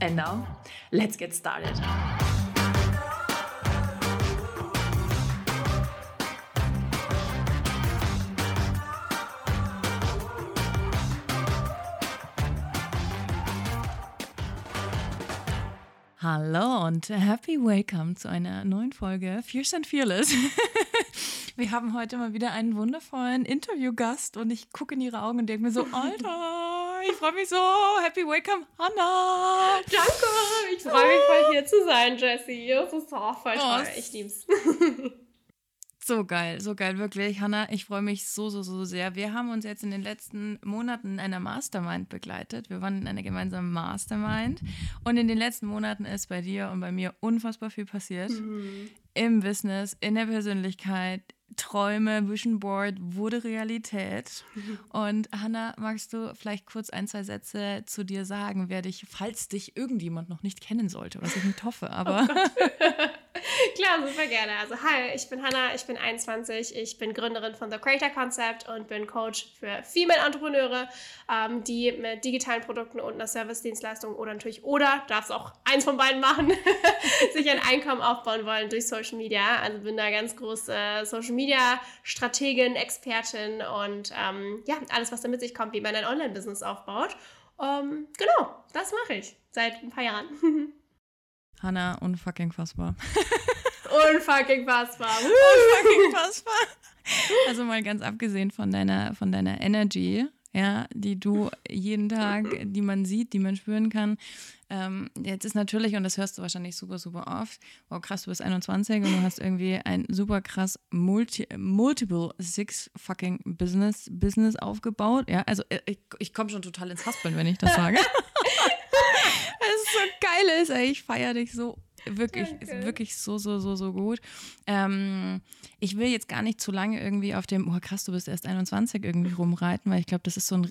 And now, let's get started. Hallo und happy welcome zu einer neuen Folge Fierce and Fearless. Wir haben heute mal wieder einen wundervollen Interviewgast und ich gucke in ihre Augen und denke mir so, Alter, ich freue mich so. Happy welcome, Hannah. Danke, ich freue mich voll hier zu sein, Jessie. Das ist auch voll toll. Oh, ich lieb's. So geil, so geil, wirklich. Hanna, ich freue mich so, so, so sehr. Wir haben uns jetzt in den letzten Monaten in einer Mastermind begleitet. Wir waren in einer gemeinsamen Mastermind. Und in den letzten Monaten ist bei dir und bei mir unfassbar viel passiert. Mhm. Im Business, in der Persönlichkeit, Träume, Vision Board wurde Realität. Mhm. Und Hanna, magst du vielleicht kurz ein, zwei Sätze zu dir sagen, wer dich, falls dich irgendjemand noch nicht kennen sollte, was ich nicht hoffe, aber. Oh Klar, super gerne. Also, hi, ich bin Hanna, ich bin 21, ich bin Gründerin von The Creator Concept und bin Coach für Female Entrepreneure, ähm, die mit digitalen Produkten und einer Service-Dienstleistung oder natürlich oder, darfst auch eins von beiden machen, sich ein Einkommen aufbauen wollen durch Social Media. Also, bin da ganz große Social Media Strategin, Expertin und ähm, ja, alles, was damit sich kommt, wie man ein Online-Business aufbaut. Ähm, genau, das mache ich seit ein paar Jahren. Hanna, unfucking fassbar. unfucking fassbar. unfucking fassbar. Also mal ganz abgesehen von deiner, von deiner Energy, ja, die du jeden Tag, die man sieht, die man spüren kann. Ähm, jetzt ist natürlich, und das hörst du wahrscheinlich super, super oft, wow, krass, du bist 21 und du hast irgendwie ein super krass multi, multiple six fucking Business, Business aufgebaut. Ja, also äh, ich, ich komme schon total ins Haspeln, wenn ich das sage. es ist so geil ist, ey. Ich feiere dich so wirklich, wirklich so, so, so, so gut. Ähm, ich will jetzt gar nicht zu lange irgendwie auf dem, oh krass, du bist erst 21 irgendwie rumreiten, weil ich glaube, das ist so ein,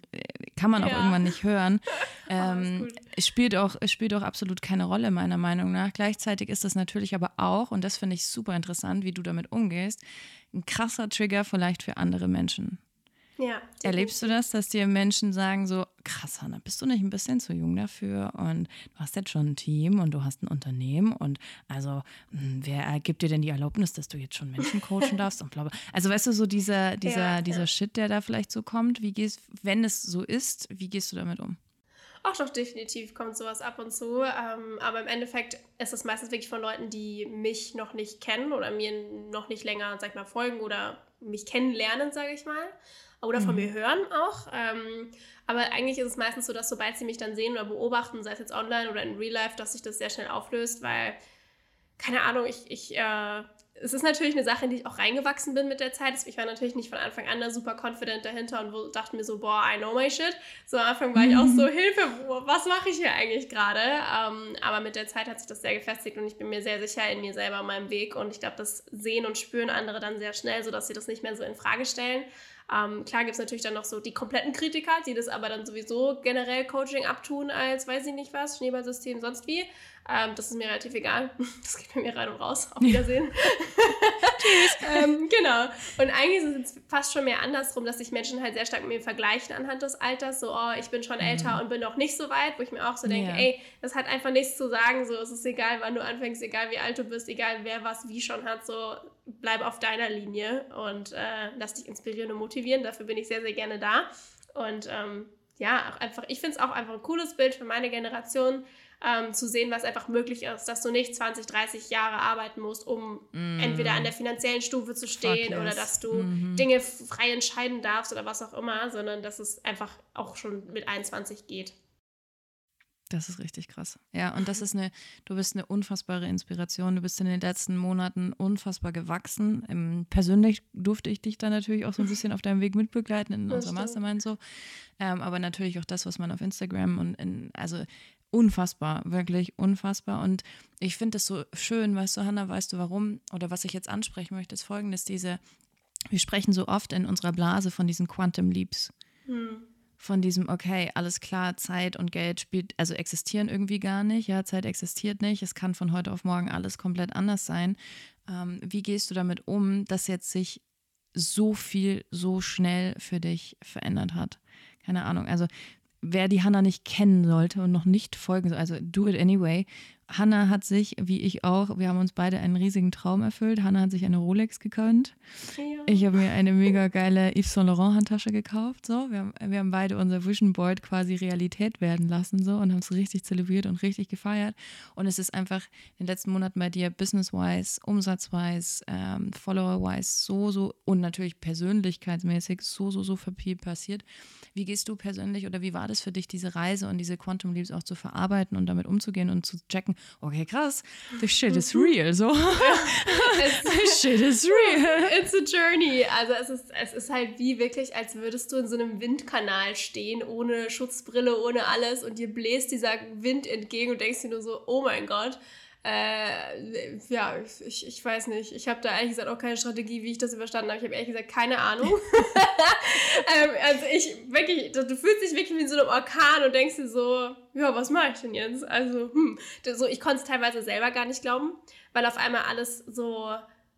kann man auch ja. irgendwann nicht hören. Ähm, es spielt auch, es spielt auch absolut keine Rolle, meiner Meinung nach. Gleichzeitig ist das natürlich aber auch, und das finde ich super interessant, wie du damit umgehst, ein krasser Trigger vielleicht für andere Menschen. Ja. Erlebst du das, dass dir Menschen sagen so, krass, Hanna, bist du nicht ein bisschen zu jung dafür und du hast jetzt schon ein Team und du hast ein Unternehmen und also hm, wer gibt dir denn die Erlaubnis, dass du jetzt schon Menschen coachen darfst und bla bla. Also weißt du, so dieser, dieser, ja, dieser ja. Shit, der da vielleicht so kommt, wie gehst, wenn es so ist, wie gehst du damit um? Auch doch definitiv kommt sowas ab und zu. Ähm, aber im Endeffekt ist es meistens wirklich von Leuten, die mich noch nicht kennen oder mir noch nicht länger, sag ich mal, folgen oder mich kennenlernen, sage ich mal oder von mhm. mir hören auch. Ähm, aber eigentlich ist es meistens so, dass sobald sie mich dann sehen oder beobachten, sei es jetzt online oder in Real Life, dass sich das sehr schnell auflöst, weil, keine Ahnung, ich, ich äh, es ist natürlich eine Sache, in die ich auch reingewachsen bin mit der Zeit. Ich war natürlich nicht von Anfang an da super confident dahinter und dachte mir so, boah, I know my shit. So am Anfang war ich auch so, mhm. Hilfe, was mache ich hier eigentlich gerade? Ähm, aber mit der Zeit hat sich das sehr gefestigt und ich bin mir sehr sicher in mir selber, in meinem Weg. Und ich glaube, das sehen und spüren andere dann sehr schnell, sodass sie das nicht mehr so in Frage stellen. Ähm, klar gibt es natürlich dann noch so die kompletten Kritiker, die das aber dann sowieso generell Coaching abtun als weiß ich nicht was, Schneeballsystem, sonst wie. Ähm, das ist mir relativ egal. Das geht bei mir rein und raus. Auf Wiedersehen. Tschüss. ähm, genau. Und eigentlich ist es fast schon mehr andersrum, dass sich Menschen halt sehr stark mit mir vergleichen anhand des Alters. So, oh, ich bin schon älter mhm. und bin noch nicht so weit, wo ich mir auch so denke, ja. ey, das hat einfach nichts zu sagen. So, es ist egal, wann du anfängst, egal wie alt du bist, egal wer was wie schon hat. So, bleib auf deiner Linie und äh, lass dich inspirieren und motivieren. Dafür bin ich sehr, sehr gerne da. Und ähm, ja, auch einfach, ich finde es auch einfach ein cooles Bild für meine Generation ähm, zu sehen, was einfach möglich ist, dass du nicht 20, 30 Jahre arbeiten musst, um mm. entweder an der finanziellen Stufe zu stehen yes. oder dass du mm -hmm. Dinge frei entscheiden darfst oder was auch immer, sondern dass es einfach auch schon mit 21 geht. Das ist richtig krass. Ja, und das ist eine, du bist eine unfassbare Inspiration. Du bist in den letzten Monaten unfassbar gewachsen. Ähm, persönlich durfte ich dich da natürlich auch so ein bisschen auf deinem Weg mitbegleiten in unserer Mastermind so. Ähm, aber natürlich auch das, was man auf Instagram und in, also unfassbar, wirklich unfassbar. Und ich finde es so schön, weißt du, Hannah, weißt du warum? Oder was ich jetzt ansprechen möchte, ist folgendes: diese, wir sprechen so oft in unserer Blase von diesen Quantum Leaps. Hm. Von diesem, okay, alles klar, Zeit und Geld spielt, also existieren irgendwie gar nicht. Ja, Zeit existiert nicht. Es kann von heute auf morgen alles komplett anders sein. Ähm, wie gehst du damit um, dass jetzt sich so viel so schnell für dich verändert hat? Keine Ahnung. Also wer die Hannah nicht kennen sollte und noch nicht folgen soll, also do it anyway. Hannah hat sich, wie ich auch, wir haben uns beide einen riesigen Traum erfüllt. Hannah hat sich eine Rolex gekönnt. Ja. Ich habe mir eine mega geile Yves Saint Laurent Handtasche gekauft. So. Wir, haben, wir haben beide unser Vision Board quasi Realität werden lassen so, und haben es richtig zelebriert und richtig gefeiert. Und es ist einfach in den letzten Monaten bei dir business-wise, umsatz-wise, ähm, follower-wise so, so und natürlich persönlichkeitsmäßig so, so, so viel passiert. Wie gehst du persönlich oder wie war das für dich, diese Reise und diese Quantum Leaps auch zu verarbeiten und damit umzugehen und zu checken, okay, krass, the shit is real, so. the shit is real. It's a journey. Also es ist, es ist halt wie wirklich, als würdest du in so einem Windkanal stehen, ohne Schutzbrille, ohne alles und dir bläst dieser Wind entgegen und denkst dir nur so, oh mein Gott. Äh, ja, ich, ich weiß nicht. Ich habe da ehrlich gesagt auch keine Strategie, wie ich das überstanden habe. Ich habe ehrlich gesagt keine Ahnung. ähm, also ich wirklich, du fühlst dich wirklich wie in so einem Orkan und denkst dir so, ja, was mache ich denn jetzt? Also, hm. So, ich konnte es teilweise selber gar nicht glauben, weil auf einmal alles so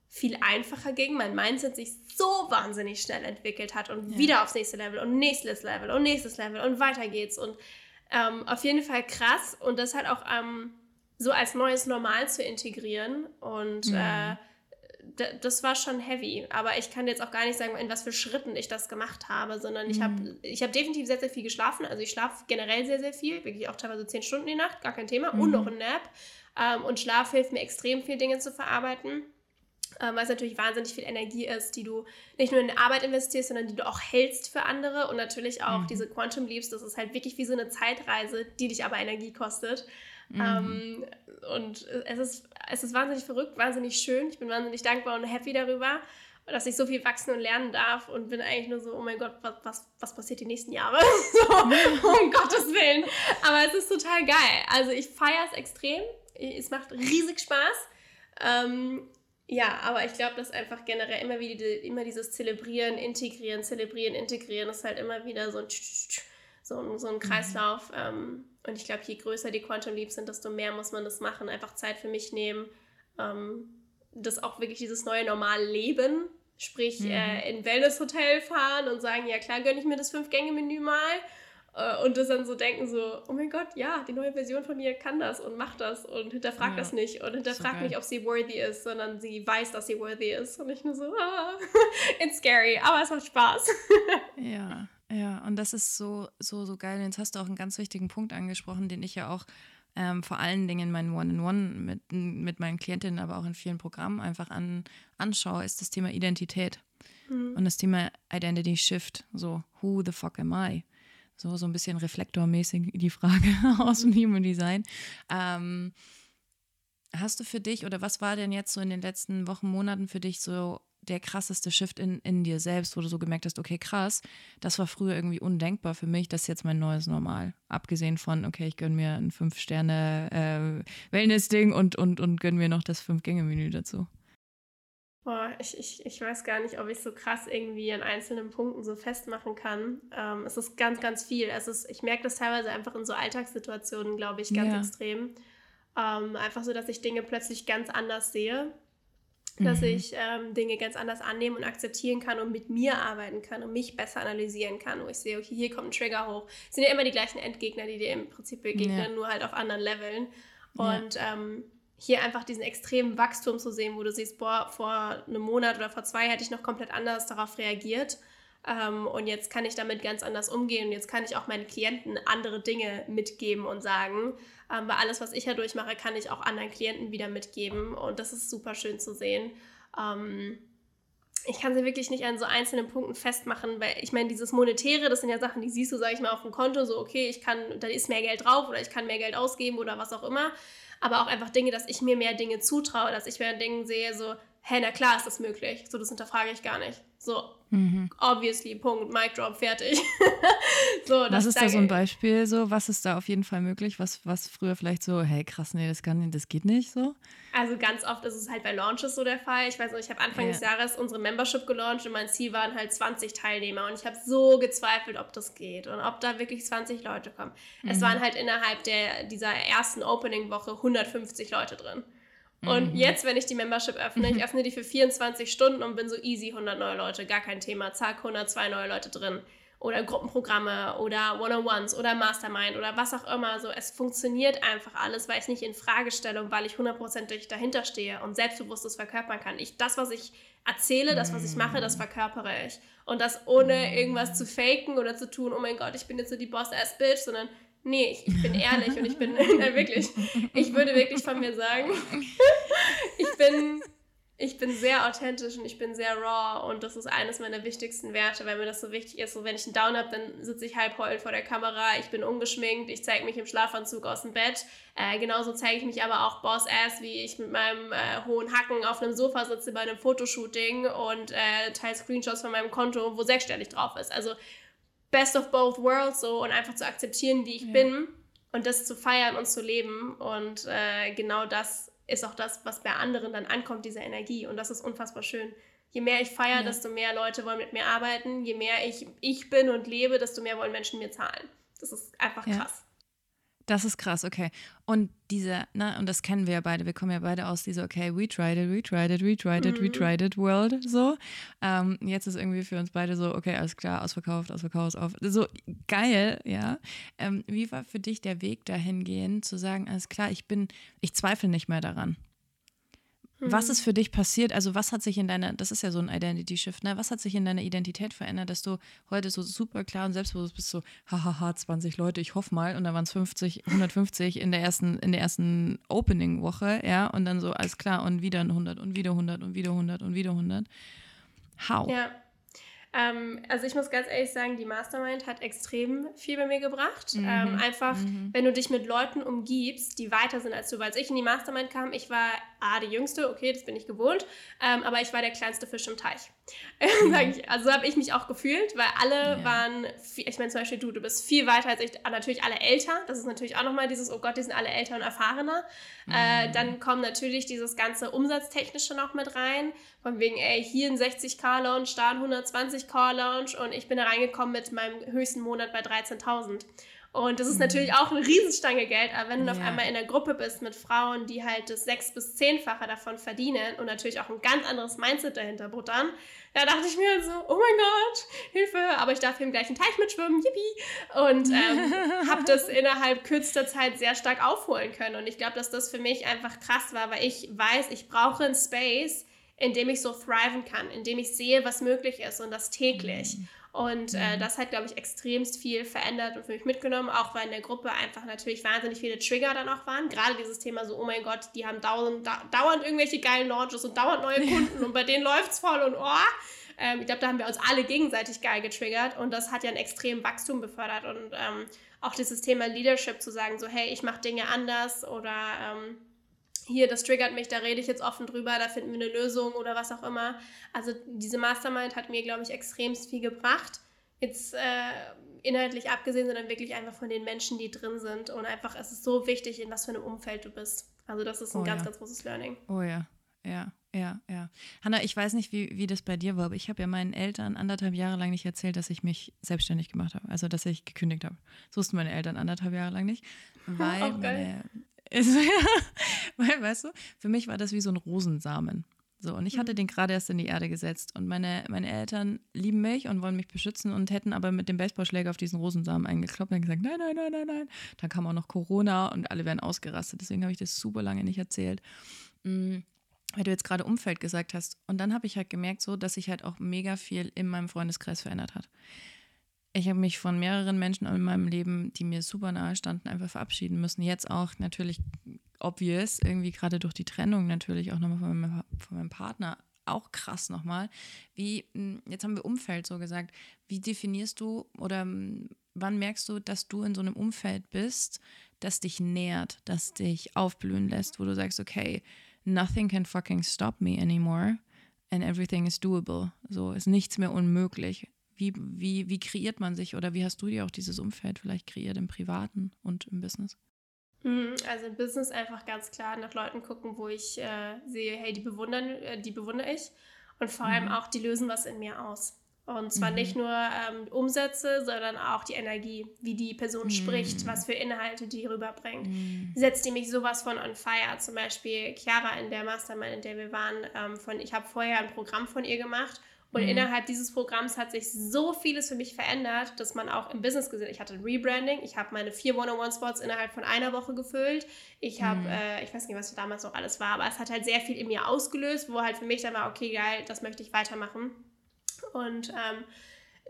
viel einfacher ging, mein Mindset sich so wahnsinnig schnell entwickelt hat und ja. wieder aufs nächste Level und nächstes Level und nächstes Level und weiter geht's und ähm, auf jeden Fall krass und das halt auch ähm, so als neues Normal zu integrieren. Und mhm. äh, das war schon heavy. Aber ich kann jetzt auch gar nicht sagen, in was für Schritten ich das gemacht habe, sondern ich mhm. habe ich hab definitiv sehr, sehr viel geschlafen. Also ich schlafe generell sehr, sehr viel, wirklich auch teilweise zehn Stunden die Nacht, gar kein Thema. Mhm. Und noch ein Nap. Ähm, und Schlaf hilft mir extrem viel Dinge zu verarbeiten. Ähm, weil es natürlich wahnsinnig viel Energie ist, die du nicht nur in Arbeit investierst, sondern die du auch hältst für andere. Und natürlich auch mhm. diese Quantum Leaps, das ist halt wirklich wie so eine Zeitreise, die dich aber Energie kostet. Mhm. Ähm, und es ist, es ist wahnsinnig verrückt, wahnsinnig schön. Ich bin wahnsinnig dankbar und happy darüber, dass ich so viel wachsen und lernen darf und bin eigentlich nur so, oh mein Gott, was, was, was passiert die nächsten Jahre? so, um Gottes Willen. Aber es ist total geil. Also ich feiere es extrem. Es macht riesig Spaß. Ähm, ja, aber ich glaube, dass einfach generell immer wieder immer dieses Zelebrieren, Integrieren, Zelebrieren, Integrieren ist halt immer wieder so ein so ein, so ein mhm. Kreislauf. Ähm, und ich glaube, je größer die Quantum Leaps sind, desto mehr muss man das machen. Einfach Zeit für mich nehmen. Ähm, das auch wirklich dieses neue Normal leben. Sprich, mhm. äh, in Wellness-Hotel fahren und sagen, ja klar, gönne ich mir das Fünf-Gänge-Menü mal. Äh, und das dann so denken, so, oh mein Gott, ja, die neue Version von mir kann das und macht das und hinterfragt ja. das nicht und hinterfragt so nicht, ob sie worthy ist, sondern sie weiß, dass sie worthy ist. Und ich nur so, ah, it's scary, aber es macht Spaß. ja. Ja, und das ist so, so, so geil. Jetzt hast du auch einen ganz wichtigen Punkt angesprochen, den ich ja auch ähm, vor allen Dingen in meinen One-in-One mit, mit meinen Klientinnen, aber auch in vielen Programmen einfach an, anschaue, ist das Thema Identität. Mhm. Und das Thema Identity Shift. So, who the fuck am I? So, so ein bisschen reflektormäßig die Frage aus dem Human Design. Ähm, hast du für dich oder was war denn jetzt so in den letzten Wochen, Monaten für dich so der krasseste Shift in, in dir selbst, wo du so gemerkt hast, okay, krass, das war früher irgendwie undenkbar für mich, das ist jetzt mein neues Normal. Abgesehen von, okay, ich gönne mir ein Fünf-Sterne-Wellness-Ding äh, und, und, und gönne mir noch das Fünf-Gänge-Menü dazu. Boah, ich, ich, ich weiß gar nicht, ob ich so krass irgendwie an einzelnen Punkten so festmachen kann. Ähm, es ist ganz, ganz viel. Es ist, ich merke das teilweise einfach in so Alltagssituationen, glaube ich, ganz ja. extrem. Ähm, einfach so, dass ich Dinge plötzlich ganz anders sehe dass mhm. ich ähm, Dinge ganz anders annehmen und akzeptieren kann und mit mir arbeiten kann und mich besser analysieren kann, wo ich sehe, okay, hier kommt ein Trigger hoch. Es sind ja immer die gleichen Endgegner, die dir im Prinzip begegnen, ja. nur halt auf anderen Leveln. Und ja. ähm, hier einfach diesen extremen Wachstum zu sehen, wo du siehst, boah, vor einem Monat oder vor zwei hätte ich noch komplett anders darauf reagiert. Ähm, und jetzt kann ich damit ganz anders umgehen und jetzt kann ich auch meinen Klienten andere Dinge mitgeben und sagen. Ähm, weil alles, was ich ja durchmache, kann ich auch anderen Klienten wieder mitgeben. Und das ist super schön zu sehen. Ähm, ich kann sie wirklich nicht an so einzelnen Punkten festmachen, weil ich meine, dieses Monetäre, das sind ja Sachen, die siehst du, sage ich mal, auf dem Konto, so okay, ich kann, da ist mehr Geld drauf oder ich kann mehr Geld ausgeben oder was auch immer. Aber auch einfach Dinge, dass ich mir mehr Dinge zutraue, dass ich mehr Dinge sehe, so, hä, na klar ist das möglich. So, das hinterfrage ich gar nicht. So, Mhm. Obviously, Punkt, Mic Drop, fertig. so, was ist da so ein Beispiel? So, was ist da auf jeden Fall möglich? Was, was früher vielleicht so, hey krass, nee, das kann das geht nicht so? Also ganz oft ist es halt bei Launches so der Fall. Ich weiß noch, ich habe Anfang ja. des Jahres unsere Membership gelauncht und mein Ziel waren halt 20 Teilnehmer und ich habe so gezweifelt, ob das geht und ob da wirklich 20 Leute kommen. Mhm. Es waren halt innerhalb der, dieser ersten Opening-Woche 150 Leute drin. Und mhm. jetzt, wenn ich die Membership öffne, ich öffne die für 24 Stunden und bin so easy 100 neue Leute, gar kein Thema, zack, 102 neue Leute drin. Oder Gruppenprogramme oder One-on-Ones oder Mastermind oder was auch immer. So, es funktioniert einfach alles, weil ich es nicht in Frage stelle und weil ich hundertprozentig dahinter stehe und selbstbewusstes verkörpern kann. Ich, das, was ich erzähle, das, was ich mache, das verkörpere ich. Und das ohne irgendwas zu faken oder zu tun, oh mein Gott, ich bin jetzt so die Boss-Ass-Bitch, sondern Nee, ich, ich bin ehrlich und ich bin, nein, wirklich, ich würde wirklich von mir sagen, ich bin, ich bin sehr authentisch und ich bin sehr raw und das ist eines meiner wichtigsten Werte, weil mir das so wichtig ist. So, wenn ich einen Down habe, dann sitze ich halb heulend vor der Kamera, ich bin ungeschminkt, ich zeige mich im Schlafanzug aus dem Bett. Äh, genauso zeige ich mich aber auch Boss-Ass, wie ich mit meinem äh, hohen Hacken auf einem Sofa sitze bei einem Fotoshooting und äh, teile Screenshots von meinem Konto, wo sechsstellig drauf ist. Also Best of both worlds so und einfach zu akzeptieren, wie ich ja. bin und das zu feiern und zu leben. Und äh, genau das ist auch das, was bei anderen dann ankommt, diese Energie. Und das ist unfassbar schön. Je mehr ich feiere, ja. desto mehr Leute wollen mit mir arbeiten. Je mehr ich ich bin und lebe, desto mehr wollen Menschen mir zahlen. Das ist einfach krass. Das ist krass, okay. Und diese, ne, und das kennen wir ja beide, wir kommen ja beide aus dieser, okay, we tried it, we tried it, we tried it, mhm. we tried it world, so. Ähm, jetzt ist irgendwie für uns beide so, okay, alles klar, ausverkauft, ausverkauft, auf, so geil, ja. Ähm, wie war für dich der Weg dahingehend, zu sagen, alles klar, ich bin, ich zweifle nicht mehr daran. Was mhm. ist für dich passiert? Also, was hat sich in deiner, das ist ja so ein Identity-Shift, ne? Was hat sich in deiner Identität verändert, dass du heute so super klar und selbstbewusst bist, so, hahaha, 20 Leute, ich hoffe mal, und dann waren es 50, 150 in der ersten, in der ersten Opening-Woche, ja, und dann so, alles klar, und wieder 100 und wieder 100 und wieder 100 und wieder 100. How? Ja. Ähm, also ich muss ganz ehrlich sagen, die Mastermind hat extrem viel bei mir gebracht. Mhm. Ähm, einfach, mhm. wenn du dich mit Leuten umgibst, die weiter sind als du. Weil als ich in die Mastermind kam, ich war A, die Jüngste, okay, das bin ich gewohnt, ähm, aber ich war der kleinste Fisch im Teich. Mhm. also so habe ich mich auch gefühlt, weil alle ja. waren, viel, ich meine zum Beispiel du, du bist viel weiter als ich, natürlich alle älter, das ist natürlich auch nochmal dieses, oh Gott, die sind alle älter und erfahrener. Äh, mhm. dann kommt natürlich dieses ganze Umsatztechnische noch mit rein, von wegen, ey, hier ein 60k Launch, da ein 120k Launch und ich bin da reingekommen mit meinem höchsten Monat bei 13.000. Und das ist natürlich auch eine Riesenstange Geld, aber wenn du ja. auf einmal in der Gruppe bist mit Frauen, die halt das sechs- bis zehnfache davon verdienen und natürlich auch ein ganz anderes Mindset dahinter buttern, da dachte ich mir so, oh mein Gott, Hilfe, aber ich darf hier im gleichen Teich mitschwimmen, yippie. Und ähm, habe das innerhalb kürzester Zeit sehr stark aufholen können. Und ich glaube, dass das für mich einfach krass war, weil ich weiß, ich brauche einen Space, in dem ich so thriven kann, in dem ich sehe, was möglich ist und das täglich. Mhm. Und äh, mhm. das hat, glaube ich, extremst viel verändert und für mich mitgenommen, auch weil in der Gruppe einfach natürlich wahnsinnig viele Trigger dann auch waren. Gerade dieses Thema so, oh mein Gott, die haben dauernd, dauernd irgendwelche geilen Launches und dauernd neue Kunden und bei denen läuft es voll und oh. Ähm, ich glaube, da haben wir uns alle gegenseitig geil getriggert und das hat ja ein extremen Wachstum befördert und ähm, auch dieses Thema Leadership zu sagen, so hey, ich mache Dinge anders oder ähm, hier, das triggert mich, da rede ich jetzt offen drüber, da finden wir eine Lösung oder was auch immer. Also diese Mastermind hat mir, glaube ich, extremst viel gebracht. Jetzt äh, inhaltlich abgesehen, sondern wirklich einfach von den Menschen, die drin sind. Und einfach, es ist so wichtig, in was für einem Umfeld du bist. Also das ist ein oh, ganz, ja. ganz großes Learning. Oh ja, ja. Ja, ja. Hanna, ich weiß nicht, wie, wie das bei dir war, aber ich habe ja meinen Eltern anderthalb Jahre lang nicht erzählt, dass ich mich selbstständig gemacht habe. Also, dass ich gekündigt habe. Das wussten meine Eltern anderthalb Jahre lang nicht. Weil meine, ist, weil, weißt du, für mich war das wie so ein Rosensamen. So, und ich hatte mhm. den gerade erst in die Erde gesetzt. Und meine, meine Eltern lieben mich und wollen mich beschützen und hätten aber mit dem Baseballschläger auf diesen Rosensamen eingekloppt und gesagt, nein, nein, nein, nein, nein. Dann kam auch noch Corona und alle werden ausgerastet. Deswegen habe ich das super lange nicht erzählt. Mhm weil du jetzt gerade Umfeld gesagt hast. Und dann habe ich halt gemerkt, so, dass sich halt auch mega viel in meinem Freundeskreis verändert hat ich habe mich von mehreren Menschen in meinem Leben, die mir super nahe standen, einfach verabschieden müssen. Jetzt auch natürlich obvious, irgendwie gerade durch die Trennung natürlich auch nochmal von meinem, von meinem Partner. Auch krass nochmal. Wie, hm, jetzt haben wir Umfeld so gesagt. Wie definierst du oder hm, wann merkst du, dass du in so einem Umfeld bist, das dich nährt, das dich aufblühen lässt, wo du sagst, okay, nothing can fucking stop me anymore. and everything is doable. So ist nichts mehr unmöglich. Wie, wie, wie kreiert man sich oder wie hast du dir auch dieses Umfeld vielleicht kreiert im Privaten und im Business? Mhm, also im Business einfach ganz klar nach Leuten gucken, wo ich äh, sehe, hey, die bewundern, äh, die bewundere ich. Und vor mhm. allem auch, die lösen was in mir aus. Und zwar mhm. nicht nur ähm, Umsätze, sondern auch die Energie, wie die Person mhm. spricht, was für Inhalte die rüberbringt. Mhm. Setzt die mich sowas von on fire? Zum Beispiel Chiara in der Mastermind, in der wir waren, ähm, von, ich habe vorher ein Programm von ihr gemacht und mhm. innerhalb dieses Programms hat sich so vieles für mich verändert, dass man auch im Business gesehen Ich hatte ein Rebranding, ich habe meine vier One-on-One-Spots innerhalb von einer Woche gefüllt. Ich habe, mhm. äh, ich weiß nicht, was damals noch alles war, aber es hat halt sehr viel in mir ausgelöst, wo halt für mich dann war, okay, geil, das möchte ich weitermachen. Und ähm,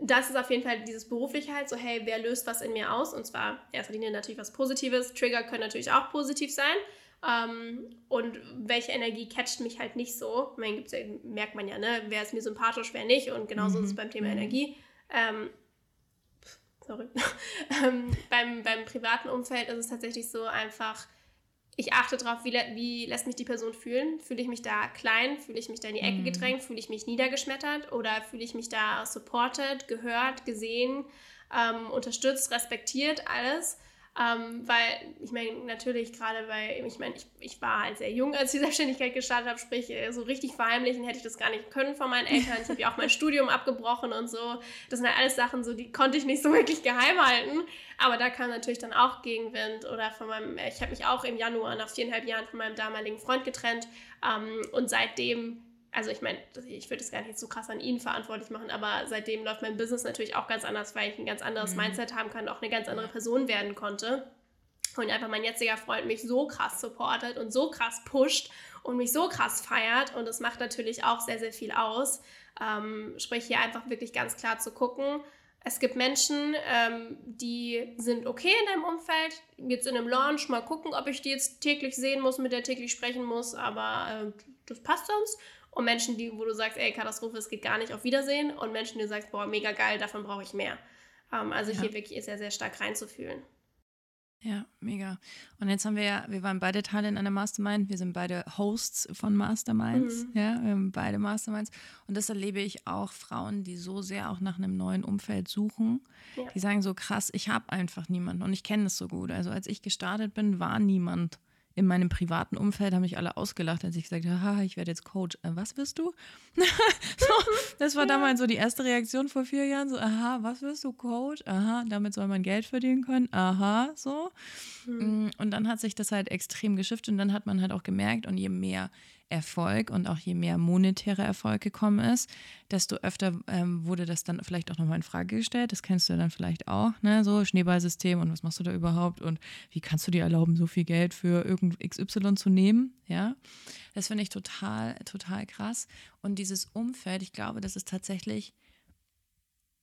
das ist auf jeden Fall dieses berufliche halt so, hey, wer löst was in mir aus? Und zwar in erster Linie natürlich was Positives. Trigger können natürlich auch positiv sein. Ähm, und welche Energie catcht mich halt nicht so? Ich meine, merkt man ja, ne? Wer ist mir sympathisch, wer nicht? Und genauso mhm. ist es beim Thema mhm. Energie. Ähm, sorry. ähm, beim, beim privaten Umfeld ist es tatsächlich so einfach, ich achte darauf, wie, wie lässt mich die Person fühlen. Fühle ich mich da klein? Fühle ich mich da in die Ecke mhm. gedrängt? Fühle ich mich niedergeschmettert? Oder fühle ich mich da supported, gehört, gesehen, ähm, unterstützt, respektiert, alles? Ähm, weil, ich meine, natürlich gerade weil, ich meine, ich, ich war halt sehr jung, als ich die Selbstständigkeit gestartet habe, sprich, äh, so richtig verheimlichen hätte ich das gar nicht können von meinen Eltern. Ich habe ja auch mein Studium abgebrochen und so. Das sind halt alles Sachen, so, die konnte ich nicht so wirklich geheim halten. Aber da kam natürlich dann auch Gegenwind oder von meinem, ich habe mich auch im Januar nach viereinhalb Jahren von meinem damaligen Freund getrennt ähm, und seitdem also ich meine, ich würde es gar nicht so krass an ihn verantwortlich machen, aber seitdem läuft mein Business natürlich auch ganz anders, weil ich ein ganz anderes mhm. Mindset haben kann, auch eine ganz andere Person werden konnte. Und einfach mein jetziger Freund mich so krass supportet und so krass pusht und mich so krass feiert. Und das macht natürlich auch sehr, sehr viel aus. Ähm, sprich, hier einfach wirklich ganz klar zu gucken. Es gibt Menschen, ähm, die sind okay in deinem Umfeld. Jetzt in einem Launch mal gucken, ob ich die jetzt täglich sehen muss, mit der täglich sprechen muss, aber äh, das passt sonst. Und Menschen, die, wo du sagst, ey, Katastrophe, es geht gar nicht, auf Wiedersehen. Und Menschen, die du sagst, boah, mega geil, davon brauche ich mehr. Ähm, also ja. hier wirklich sehr, sehr stark reinzufühlen. Ja, mega. Und jetzt haben wir ja, wir waren beide Teile in einer Mastermind, wir sind beide Hosts von Masterminds, mhm. ja, wir haben beide Masterminds. Und das erlebe ich auch Frauen, die so sehr auch nach einem neuen Umfeld suchen, ja. die sagen so krass, ich habe einfach niemanden und ich kenne das so gut. Also als ich gestartet bin, war niemand in meinem privaten Umfeld haben mich alle ausgelacht, als ich gesagt habe, haha, ich werde jetzt Coach. Äh, was wirst du? so, das war damals so die erste Reaktion vor vier Jahren, so, aha, was wirst du, Coach? Aha, damit soll man Geld verdienen können. Aha, so. Mhm. Und dann hat sich das halt extrem geschiftet und dann hat man halt auch gemerkt, und je mehr Erfolg und auch je mehr monetärer Erfolg gekommen ist, desto öfter ähm, wurde das dann vielleicht auch nochmal in Frage gestellt. Das kennst du dann vielleicht auch, ne? So Schneeballsystem und was machst du da überhaupt und wie kannst du dir erlauben, so viel Geld für irgend XY zu nehmen? Ja, das finde ich total, total krass. Und dieses Umfeld, ich glaube, das ist tatsächlich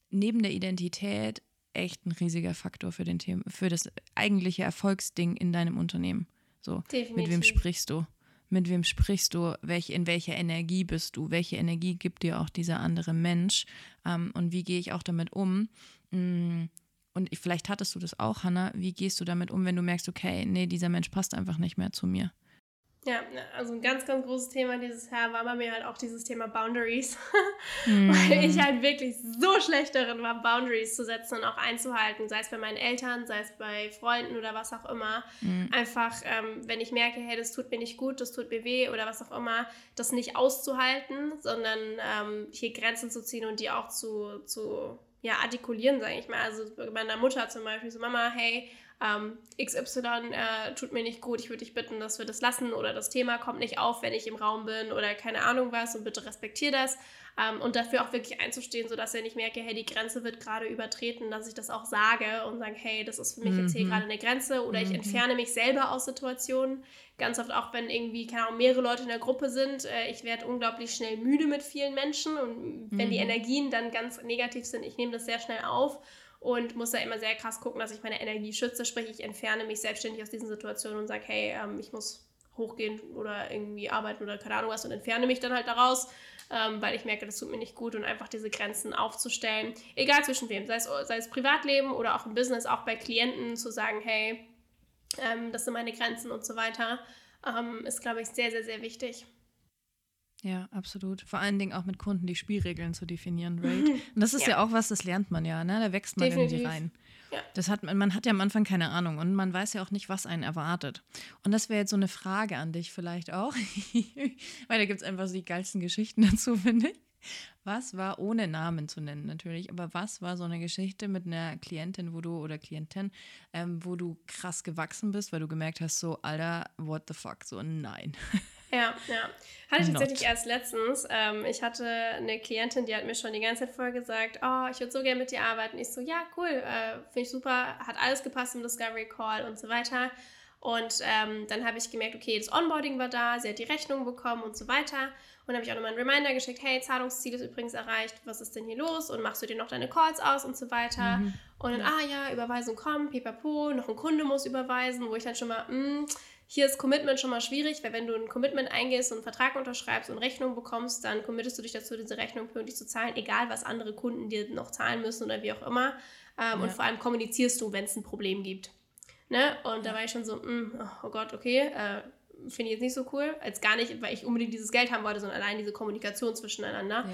neben der Identität echt ein riesiger Faktor für den Thema, für das eigentliche Erfolgsding in deinem Unternehmen. So, Definitiv. mit wem sprichst du? Mit wem sprichst du, welch, in welcher Energie bist du, welche Energie gibt dir auch dieser andere Mensch ähm, und wie gehe ich auch damit um. Mm, und vielleicht hattest du das auch, Hannah, wie gehst du damit um, wenn du merkst, okay, nee, dieser Mensch passt einfach nicht mehr zu mir? Ja, also ein ganz, ganz großes Thema dieses Jahr war bei mir halt auch dieses Thema Boundaries. mm. Weil ich halt wirklich so schlecht darin war, Boundaries zu setzen und auch einzuhalten, sei es bei meinen Eltern, sei es bei Freunden oder was auch immer. Mm. Einfach, ähm, wenn ich merke, hey, das tut mir nicht gut, das tut mir weh oder was auch immer, das nicht auszuhalten, sondern ähm, hier Grenzen zu ziehen und die auch zu, zu ja, artikulieren, sage ich mal. Also bei meiner Mutter zum Beispiel so, Mama, hey, ähm, XY äh, tut mir nicht gut, ich würde dich bitten, dass wir das lassen oder das Thema kommt nicht auf, wenn ich im Raum bin oder keine Ahnung was und bitte respektier das ähm, und dafür auch wirklich einzustehen, sodass er nicht merke, hey, die Grenze wird gerade übertreten, dass ich das auch sage und sage, hey, das ist für mich mhm. jetzt hier mhm. gerade eine Grenze oder mhm. ich entferne mich selber aus Situationen. Ganz oft auch, wenn irgendwie, keine Ahnung, mehrere Leute in der Gruppe sind, äh, ich werde unglaublich schnell müde mit vielen Menschen und wenn mhm. die Energien dann ganz negativ sind, ich nehme das sehr schnell auf und muss da immer sehr krass gucken, dass ich meine Energie schütze. Sprich, ich entferne mich selbstständig aus diesen Situationen und sage, hey, ähm, ich muss hochgehen oder irgendwie arbeiten oder keine Ahnung was und entferne mich dann halt daraus, ähm, weil ich merke, das tut mir nicht gut und einfach diese Grenzen aufzustellen, egal zwischen wem, sei es, sei es Privatleben oder auch im Business, auch bei Klienten zu sagen, hey, ähm, das sind meine Grenzen und so weiter, ähm, ist, glaube ich, sehr, sehr, sehr wichtig. Ja, absolut. Vor allen Dingen auch mit Kunden die Spielregeln zu definieren, right? Und das ist ja. ja, auch was, das lernt man ja, ne? Da wächst man Definitiv. irgendwie rein. Ja. Das hat man, man hat ja am Anfang keine Ahnung und man weiß ja auch nicht, was einen erwartet. Und das wäre jetzt so eine Frage an dich vielleicht auch, weil da gibt es einfach so die geilsten Geschichten dazu, finde ich. Was war, ohne Namen zu nennen natürlich, aber was war so eine Geschichte mit einer Klientin, wo du oder Klientin, ähm, wo du krass gewachsen bist, weil du gemerkt hast, so, Alter, what the fuck, so nein. Ja, ja. Hatte ich tatsächlich erst letztens. Ähm, ich hatte eine Klientin, die hat mir schon die ganze Zeit vorher gesagt, oh, ich würde so gerne mit dir arbeiten. Ich so, ja, cool, äh, finde ich super, hat alles gepasst im Discovery Call und so weiter. Und ähm, dann habe ich gemerkt, okay, das Onboarding war da, sie hat die Rechnung bekommen und so weiter. Und dann habe ich auch nochmal einen Reminder geschickt, hey, Zahlungsziel ist übrigens erreicht, was ist denn hier los? Und machst du dir noch deine Calls aus und so weiter? Mhm. Und dann, ah ja, Überweisung kommt, pipapo, noch ein Kunde muss überweisen, wo ich dann schon mal, mh, hm, hier ist Commitment schon mal schwierig, weil wenn du ein Commitment eingehst und einen Vertrag unterschreibst und Rechnung bekommst, dann committest du dich dazu, diese Rechnung pünktlich zu zahlen, egal was andere Kunden dir noch zahlen müssen oder wie auch immer. Ähm, ja. Und vor allem kommunizierst du, wenn es ein Problem gibt. Ne? Und da war ich schon so, mh, mm, oh Gott, okay, äh, finde ich jetzt nicht so cool. Als gar nicht, weil ich unbedingt dieses Geld haben wollte, sondern allein diese Kommunikation zwischeneinander.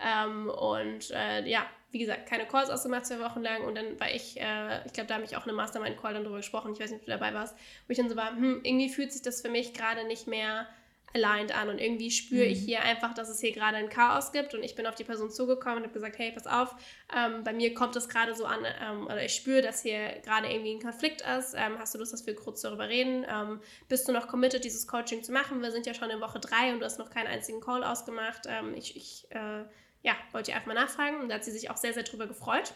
Ja. Ähm, und äh, ja, wie gesagt, keine Calls ausgemacht, zwei Wochen lang. Und dann war ich, äh, ich glaube, da habe ich auch eine Mastermind-Call dann drüber gesprochen. Ich weiß nicht, ob du dabei warst. Wo ich dann so war, hm, irgendwie fühlt sich das für mich gerade nicht mehr aligned an. Und irgendwie spüre mhm. ich hier einfach, dass es hier gerade ein Chaos gibt. Und ich bin auf die Person zugekommen und habe gesagt, hey, pass auf, ähm, bei mir kommt das gerade so an, ähm, oder ich spüre, dass hier gerade irgendwie ein Konflikt ist. Ähm, hast du Lust, dass wir kurz darüber reden? Ähm, bist du noch committed, dieses Coaching zu machen? Wir sind ja schon in Woche drei und du hast noch keinen einzigen Call ausgemacht. Ähm, ich, ich äh, ja, wollte ihr einfach mal nachfragen. Und da hat sie sich auch sehr, sehr drüber gefreut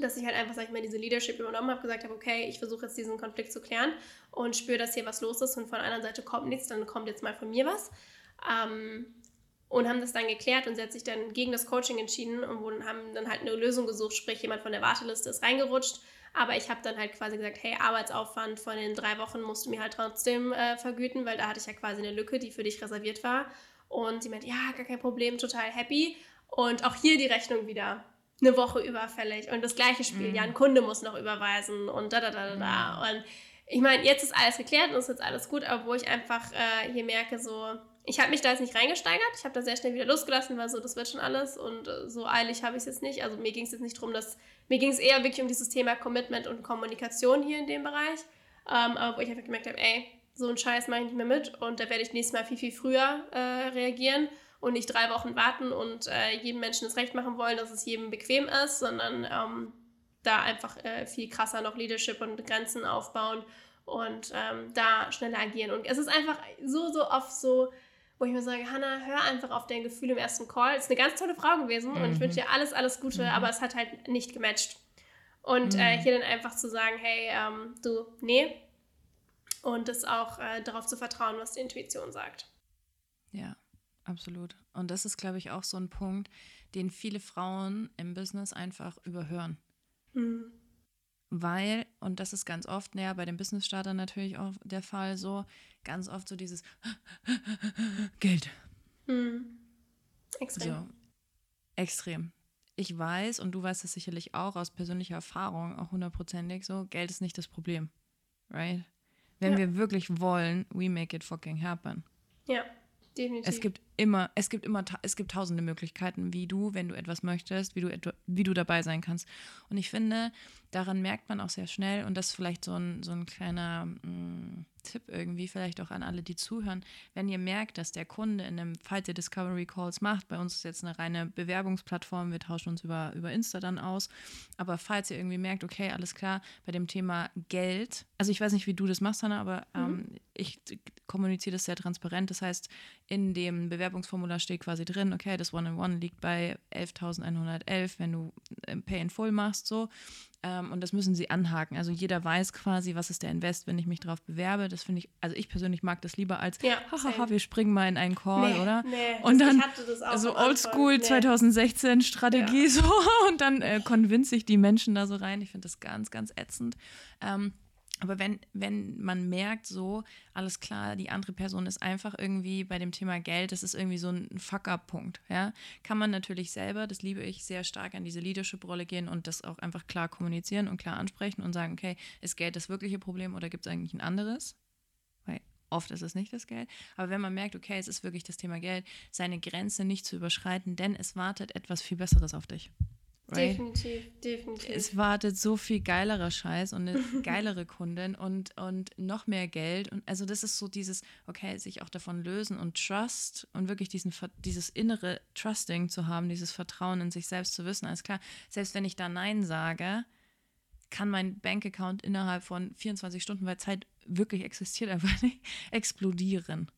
dass ich halt einfach, sag ich mal, diese Leadership übernommen habe, gesagt habe, okay, ich versuche jetzt diesen Konflikt zu klären und spüre, dass hier was los ist und von einer Seite kommt nichts, dann kommt jetzt mal von mir was. Ähm, und haben das dann geklärt und sie hat sich dann gegen das Coaching entschieden und haben dann halt eine Lösung gesucht, sprich jemand von der Warteliste ist reingerutscht. Aber ich habe dann halt quasi gesagt, hey, Arbeitsaufwand von den drei Wochen musst du mir halt trotzdem äh, vergüten, weil da hatte ich ja quasi eine Lücke, die für dich reserviert war. Und sie meint, ja, gar kein Problem, total happy. Und auch hier die Rechnung wieder eine Woche überfällig und das gleiche Spiel, mhm. ja, ein Kunde muss noch überweisen und da, da, da, da, da. Mhm. Und ich meine, jetzt ist alles geklärt und ist jetzt alles gut, aber wo ich einfach äh, hier merke, so, ich habe mich da jetzt nicht reingesteigert, ich habe da sehr schnell wieder losgelassen, weil so, das wird schon alles und äh, so eilig habe ich es jetzt nicht. Also mir ging es jetzt nicht darum, dass, mir ging es eher wirklich um dieses Thema Commitment und Kommunikation hier in dem Bereich, ähm, aber wo ich einfach gemerkt habe, ey, so ein Scheiß mache ich nicht mehr mit und da werde ich nächstes Mal viel, viel früher äh, reagieren und nicht drei Wochen warten und äh, jedem Menschen das Recht machen wollen, dass es jedem bequem ist, sondern ähm, da einfach äh, viel krasser noch Leadership und Grenzen aufbauen und ähm, da schneller agieren. Und es ist einfach so, so oft so, wo ich mir sage, Hannah, hör einfach auf dein Gefühl im ersten Call. Ist eine ganz tolle Frau gewesen mhm. und ich wünsche dir alles, alles Gute, mhm. aber es hat halt nicht gematcht. Und äh, mhm. äh, hier dann einfach zu sagen, hey, ähm, du, nee. Und das auch äh, darauf zu vertrauen, was die Intuition sagt. Ja. Absolut. Und das ist, glaube ich, auch so ein Punkt, den viele Frauen im Business einfach überhören. Mhm. Weil, und das ist ganz oft, naja, bei den Business-Startern natürlich auch der Fall so, ganz oft so dieses Geld. Mhm. Extrem. So, extrem. Ich weiß, und du weißt es sicherlich auch aus persönlicher Erfahrung, auch hundertprozentig so, Geld ist nicht das Problem. Right? Wenn ja. wir wirklich wollen, we make it fucking happen. Ja, definitiv. Es gibt immer, es gibt immer, es gibt tausende Möglichkeiten, wie du, wenn du etwas möchtest, wie du, wie du dabei sein kannst. Und ich finde, daran merkt man auch sehr schnell, und das ist vielleicht so ein, so ein kleiner mh, mm, Tipp irgendwie, vielleicht auch an alle, die zuhören, wenn ihr merkt, dass der Kunde in einem, falls ihr Discovery Calls macht, bei uns ist jetzt eine reine Bewerbungsplattform, wir tauschen uns über, über Insta dann aus, aber falls ihr irgendwie merkt, okay, alles klar, bei dem Thema Geld, also ich weiß nicht, wie du das machst, Hannah, aber mhm. ähm, ich kommuniziere das sehr transparent, das heißt, in dem Bewerbungsformular steht quasi drin, okay, das One-in-One liegt bei 11.111, wenn du äh, Pay in Full machst, so. Ähm, und das müssen sie anhaken. Also jeder weiß quasi, was ist der Invest, wenn ich mich darauf bewerbe. Das finde ich, also ich persönlich mag das lieber als, ja, hahaha, wir springen mal in einen Call, nee, oder? Nee, und dann so Oldschool nee. 2016 Strategie ja. so und dann äh, convince ich die Menschen da so rein. Ich finde das ganz, ganz ätzend. Ähm, aber wenn, wenn man merkt, so, alles klar, die andere Person ist einfach irgendwie bei dem Thema Geld, das ist irgendwie so ein Fuck-up-Punkt, ja, kann man natürlich selber, das liebe ich, sehr stark an diese Leadership-Rolle gehen und das auch einfach klar kommunizieren und klar ansprechen und sagen, okay, ist Geld das wirkliche Problem oder gibt es eigentlich ein anderes? Weil Oft ist es nicht das Geld. Aber wenn man merkt, okay, es ist wirklich das Thema Geld, seine Grenze nicht zu überschreiten, denn es wartet etwas viel Besseres auf dich. Right? Definitiv, definitiv. Es wartet so viel geilerer Scheiß und eine geilere Kundin und, und noch mehr Geld. Und also das ist so dieses, okay, sich auch davon lösen und Trust und wirklich diesen, dieses innere Trusting zu haben, dieses Vertrauen in sich selbst zu wissen. Alles klar, selbst wenn ich da Nein sage, kann mein Bankaccount innerhalb von 24 Stunden, weil Zeit wirklich existiert, einfach nicht, explodieren.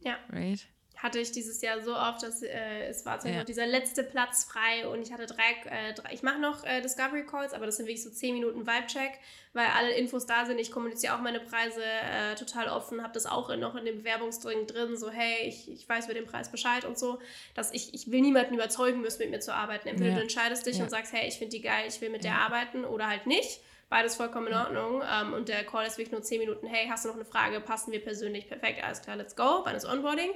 Ja. Right? Hatte ich dieses Jahr so oft, dass äh, es war ja. dieser letzte Platz frei und ich hatte drei, äh, drei ich mache noch äh, Discovery Calls, aber das sind wirklich so 10 Minuten Vibe-Check, weil alle Infos da sind. Ich kommuniziere auch meine Preise äh, total offen, habe das auch in, noch in dem Bewerbungsdring drin, so hey, ich, ich weiß über den Preis Bescheid und so, dass ich, ich will niemanden überzeugen müssen, mit mir zu arbeiten. Entweder ja. du entscheidest dich ja. und sagst, hey, ich finde die geil, ich will mit der arbeiten oder halt nicht. Beides vollkommen in Ordnung. Ähm, und der Call ist wirklich nur 10 Minuten. Hey, hast du noch eine Frage? Passen wir persönlich? Perfekt, alles klar, let's go. Wann ist Onboarding?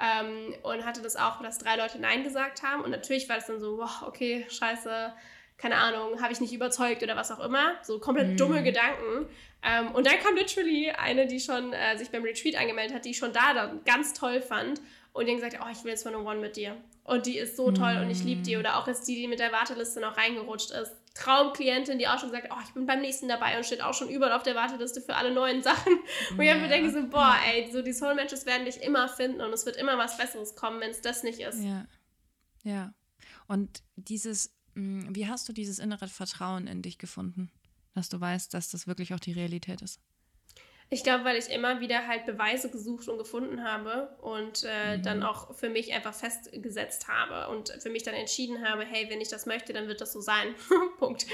Ähm, und hatte das auch, dass drei Leute Nein gesagt haben. Und natürlich war das dann so, wow, okay, scheiße, keine Ahnung, habe ich nicht überzeugt oder was auch immer. So komplett mhm. dumme Gedanken. Ähm, und dann kam literally eine, die schon äh, sich beim Retreat angemeldet hat, die ich schon da dann ganz toll fand. Und die gesagt, oh, ich will jetzt mal eine One mit dir. Und die ist so toll mhm. und ich liebe die. Oder auch jetzt die, die mit der Warteliste noch reingerutscht ist. Traumklientin, die auch schon sagt, oh, ich bin beim nächsten dabei und steht auch schon überall auf der Warteliste für alle neuen Sachen. Und ja. ich mir denke so, boah, ey, so die Soul Matches werden dich immer finden und es wird immer was Besseres kommen, wenn es das nicht ist. Ja. Ja. Und dieses, mm, wie hast du dieses innere Vertrauen in dich gefunden, dass du weißt, dass das wirklich auch die Realität ist? Ich glaube, weil ich immer wieder halt Beweise gesucht und gefunden habe und äh, mhm. dann auch für mich einfach festgesetzt habe und für mich dann entschieden habe, hey, wenn ich das möchte, dann wird das so sein. Punkt.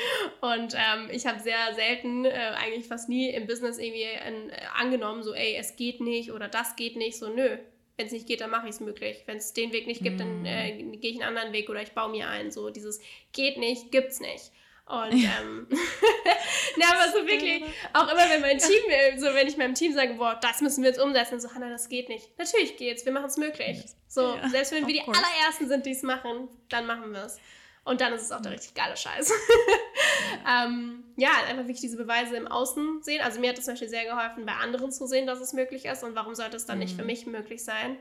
Und ähm, ich habe sehr selten, äh, eigentlich fast nie im Business irgendwie äh, angenommen, so, ey, es geht nicht oder das geht nicht, so, nö. Wenn es nicht geht, dann mache ich es möglich. Wenn es den Weg nicht gibt, mhm. dann äh, gehe ich einen anderen Weg oder ich baue mir einen. So dieses geht nicht, gibt's nicht. Und ähm, na, aber so wirklich, auch immer wenn mein Team, so wenn ich meinem Team sage, boah, das müssen wir jetzt umsetzen, so, Hannah, das geht nicht. Natürlich geht's, wir machen es möglich. So, ja, selbst wenn wir die course. allerersten sind, die es machen, dann machen wir es. Und dann ist es auch der richtig geile Scheiß. ähm, ja, einfach wirklich diese Beweise im Außen sehen. Also mir hat es zum Beispiel sehr geholfen, bei anderen zu sehen, dass es möglich ist. Und warum sollte es dann mhm. nicht für mhm. mich möglich sein?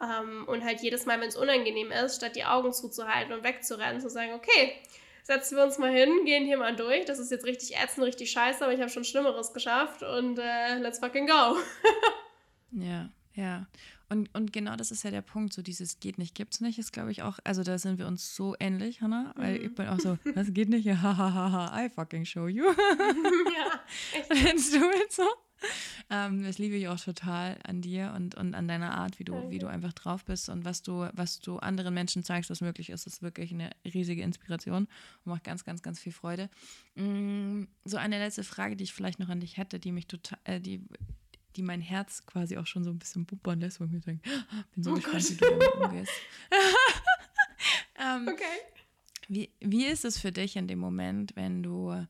Ähm, und halt jedes Mal, wenn es unangenehm ist, statt die Augen zuzuhalten und wegzurennen, zu sagen, okay, setzen wir uns mal hin, gehen hier mal durch. Das ist jetzt richtig ätzend, richtig scheiße, aber ich habe schon Schlimmeres geschafft und äh, let's fucking go. ja, ja. Und, und genau das ist ja der Punkt, so dieses geht nicht, gibt's nicht, ist glaube ich auch, also da sind wir uns so ähnlich, Hannah, weil mhm. ich bin auch so, das geht nicht, ja, hahaha, I fucking show you. ja. Kennst du es so? Ähm, das liebe ich auch total an dir und, und an deiner Art, wie du, wie du einfach drauf bist und was du, was du anderen Menschen zeigst, was möglich ist, ist wirklich eine riesige Inspiration und macht ganz, ganz, ganz viel Freude. Mm, so eine letzte Frage, die ich vielleicht noch an dich hätte, die mich total, äh, die, die mein Herz quasi auch schon so ein bisschen bubbern lässt, wo ich mir denke, ah, bin so oh gespannt, Gott. wie du damit umgehst. ähm, okay. Wie, wie ist es für dich in dem Moment, wenn du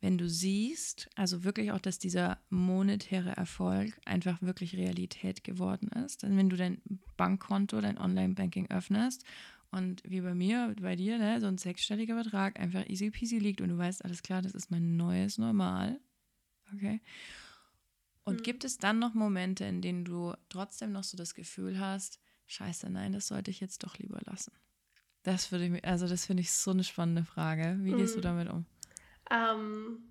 wenn du siehst, also wirklich auch, dass dieser monetäre Erfolg einfach wirklich Realität geworden ist. Denn wenn du dein Bankkonto, dein Online-Banking öffnest und wie bei mir, bei dir, ne, so ein sechsstelliger Betrag einfach easy peasy liegt und du weißt, alles klar, das ist mein neues Normal. Okay. Und mhm. gibt es dann noch Momente, in denen du trotzdem noch so das Gefühl hast, scheiße, nein, das sollte ich jetzt doch lieber lassen? Das würde ich, also das finde ich so eine spannende Frage. Wie gehst mhm. du damit um? Ähm,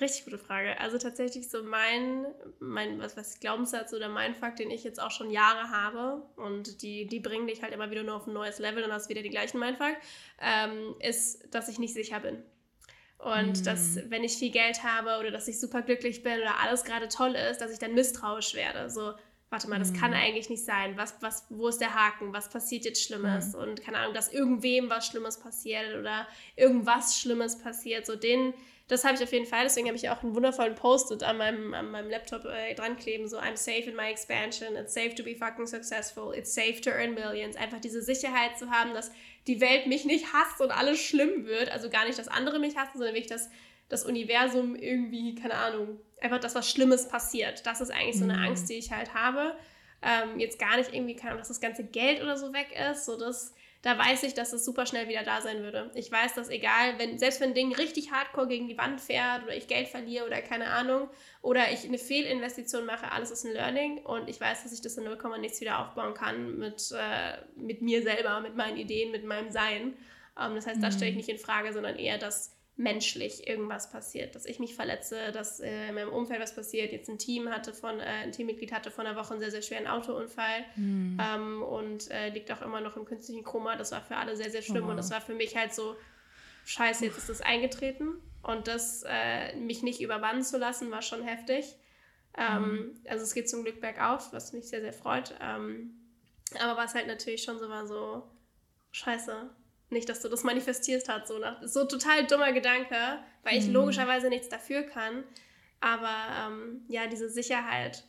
richtig gute Frage. Also tatsächlich so mein, mein was weiß ich, Glaubenssatz oder mein Fakt, den ich jetzt auch schon Jahre habe und die, die bringen dich halt immer wieder nur auf ein neues Level und hast wieder die gleichen Mindfuck, ähm, ist, dass ich nicht sicher bin. Und mm. dass, wenn ich viel Geld habe oder dass ich super glücklich bin oder alles gerade toll ist, dass ich dann misstrauisch werde. So, warte mal, das mm. kann eigentlich nicht sein. Was, was, wo ist der Haken? Was passiert jetzt Schlimmes? Mm. Und keine Ahnung, dass irgendwem was Schlimmes passiert oder irgendwas Schlimmes passiert. So den, das habe ich auf jeden Fall. Deswegen habe ich auch einen wundervollen Post-it an meinem, an meinem Laptop äh, dran kleben. So, I'm safe in my expansion. It's safe to be fucking successful. It's safe to earn millions. Einfach diese Sicherheit zu haben, dass die Welt mich nicht hasst und alles schlimm wird. Also gar nicht, dass andere mich hassen, sondern wirklich, dass das Universum irgendwie, keine Ahnung, einfach, dass was Schlimmes passiert. Das ist eigentlich so eine mhm. Angst, die ich halt habe. Ähm, jetzt gar nicht irgendwie, keine Ahnung, dass das ganze Geld oder so weg ist. So, das, da weiß ich, dass es super schnell wieder da sein würde. Ich weiß, dass egal, wenn, selbst wenn ein Ding richtig hardcore gegen die Wand fährt oder ich Geld verliere oder keine Ahnung, oder ich eine Fehlinvestition mache, alles ist ein Learning und ich weiß, dass ich das in 0, nichts wieder aufbauen kann mit, äh, mit mir selber, mit meinen Ideen, mit meinem Sein. Ähm, das heißt, mhm. das stelle ich nicht in Frage, sondern eher, dass menschlich irgendwas passiert, dass ich mich verletze, dass äh, in meinem Umfeld was passiert. Jetzt ein Team hatte von, äh, ein Teammitglied hatte vor einer Woche einen sehr, sehr schweren Autounfall mhm. ähm, und äh, liegt auch immer noch im künstlichen Koma. Das war für alle sehr, sehr schlimm oh. und das war für mich halt so, scheiße, jetzt ist das eingetreten und das äh, mich nicht überwannen zu lassen, war schon heftig. Ähm, mhm. Also es geht zum Glück bergauf, was mich sehr, sehr freut. Ähm, aber was halt natürlich schon so war, so, scheiße, nicht, dass du das manifestierst hast. So, nach, so total dummer Gedanke, weil ich mhm. logischerweise nichts dafür kann. Aber ähm, ja, diese Sicherheit,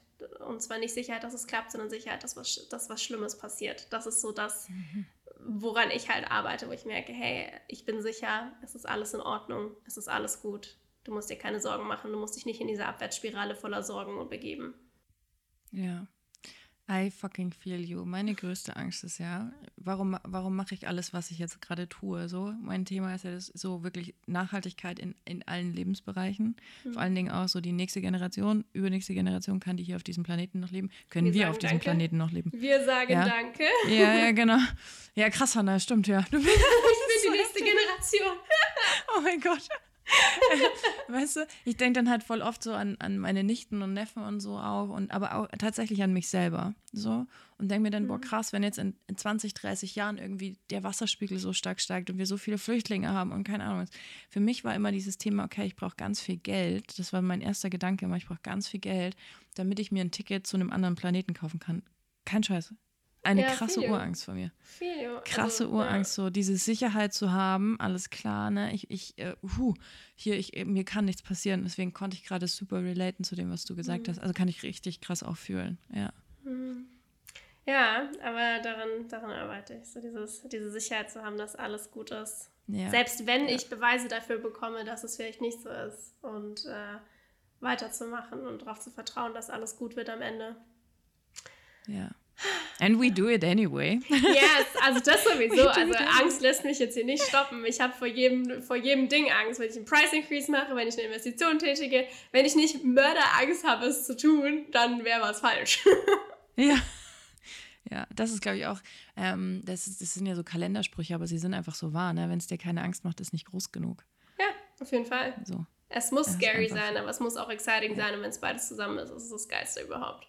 und zwar nicht Sicherheit, dass es klappt, sondern Sicherheit, dass was, dass was Schlimmes passiert. Das ist so das, mhm. woran ich halt arbeite, wo ich merke, hey, ich bin sicher, es ist alles in Ordnung, es ist alles gut. Du musst dir keine Sorgen machen, du musst dich nicht in diese Abwärtsspirale voller Sorgen und begeben. Ja, I fucking feel you. Meine größte Angst ist ja, warum, warum mache ich alles, was ich jetzt gerade tue? So, mein Thema ist ja das, so wirklich Nachhaltigkeit in, in allen Lebensbereichen. Mhm. Vor allen Dingen auch so die nächste Generation, übernächste Generation kann die hier auf diesem Planeten noch leben. Können wir, wir auf diesem danke. Planeten noch leben? Wir sagen ja? Danke. Ja, ja, genau. Ja, krass, Hanna, stimmt, ja. Du bist ich bin die nächste Generation. oh mein Gott. weißt du, ich denke dann halt voll oft so an, an meine Nichten und Neffen und so auch, und aber auch tatsächlich an mich selber. So. Und denke mir dann, mhm. boah, krass, wenn jetzt in, in 20, 30 Jahren irgendwie der Wasserspiegel so stark steigt und wir so viele Flüchtlinge haben und keine Ahnung. Für mich war immer dieses Thema, okay, ich brauche ganz viel Geld. Das war mein erster Gedanke immer, ich brauche ganz viel Geld, damit ich mir ein Ticket zu einem anderen Planeten kaufen kann. Kein Scheiß eine ja, krasse Urangst von mir. Viel, krasse also, Urangst, ja. so diese Sicherheit zu haben, alles klar, ne? Ich, ich, äh, huh, hier, ich, äh, mir kann nichts passieren. Deswegen konnte ich gerade super relaten zu dem, was du gesagt mhm. hast. Also kann ich richtig krass auch fühlen, ja. Mhm. Ja, aber daran, daran arbeite ich, so dieses, diese Sicherheit zu haben, dass alles gut ist. Ja. Selbst wenn ich Beweise dafür bekomme, dass es vielleicht nicht so ist. Und äh, weiterzumachen und darauf zu vertrauen, dass alles gut wird am Ende. Ja. And we do it anyway. Yes, also das sowieso. Also Angst lässt mich jetzt hier nicht stoppen. Ich habe vor jedem, vor jedem Ding Angst, wenn ich einen Price Increase mache, wenn ich eine Investition tätige. Wenn ich nicht Mörderangst habe, es zu tun, dann wäre was falsch. Ja. Ja, das ist, glaube ich, auch, ähm, das, ist, das sind ja so Kalendersprüche, aber sie sind einfach so wahr. Ne? Wenn es dir keine Angst macht, ist nicht groß genug. Ja, auf jeden Fall. So. Es muss scary sein, aber es muss auch exciting ja. sein. Und wenn es beides zusammen ist, ist es das Geilste überhaupt.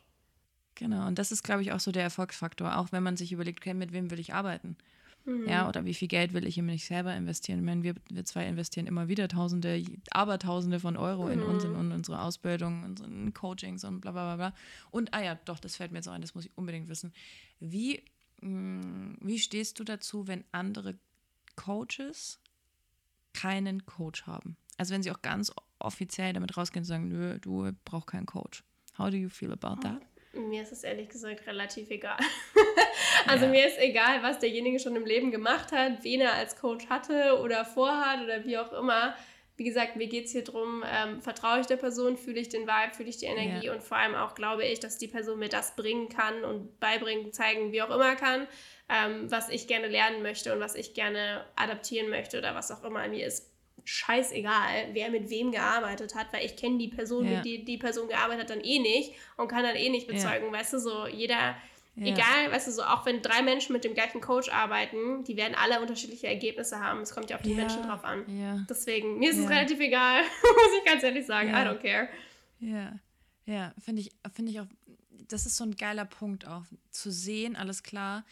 Genau, und das ist, glaube ich, auch so der Erfolgsfaktor, auch wenn man sich überlegt, okay, mit wem will ich arbeiten? Mhm. Ja, oder wie viel Geld will ich in mich selber investieren? Ich meine, wir, wir zwei investieren immer wieder Tausende, Abertausende von Euro mhm. in uns, in, in unsere Ausbildung, in, in Coachings und bla bla bla. Und, ah ja, doch, das fällt mir jetzt auch ein, das muss ich unbedingt wissen. Wie, mh, mm, wie stehst du dazu, wenn andere Coaches keinen Coach haben? Also wenn sie auch ganz offiziell damit rausgehen und sagen, nö, du brauchst keinen Coach. How do you feel about that? Mir ist es ehrlich gesagt relativ egal. also ja. mir ist egal, was derjenige schon im Leben gemacht hat, wen er als Coach hatte oder vorhat oder wie auch immer. Wie gesagt, mir geht es hier darum, ähm, vertraue ich der Person, fühle ich den Vibe, fühle ich die Energie ja. und vor allem auch glaube ich, dass die Person mir das bringen kann und beibringen, zeigen, wie auch immer kann, ähm, was ich gerne lernen möchte und was ich gerne adaptieren möchte oder was auch immer. Mir ist scheißegal, wer mit wem gearbeitet hat, weil ich kenne die Person, ja. mit die die Person gearbeitet hat, dann eh nicht und kann dann eh nicht bezeugen, ja. weißt du, so jeder, ja. egal, weißt du, so auch wenn drei Menschen mit dem gleichen Coach arbeiten, die werden alle unterschiedliche Ergebnisse haben. Es kommt ja auf die Menschen drauf an. Deswegen, mir ist es relativ egal, muss ich ganz ehrlich sagen. I don't care. Ja, ja, finde ich, finde ich auch, das ist so ein geiler Punkt auch, zu sehen, alles klar,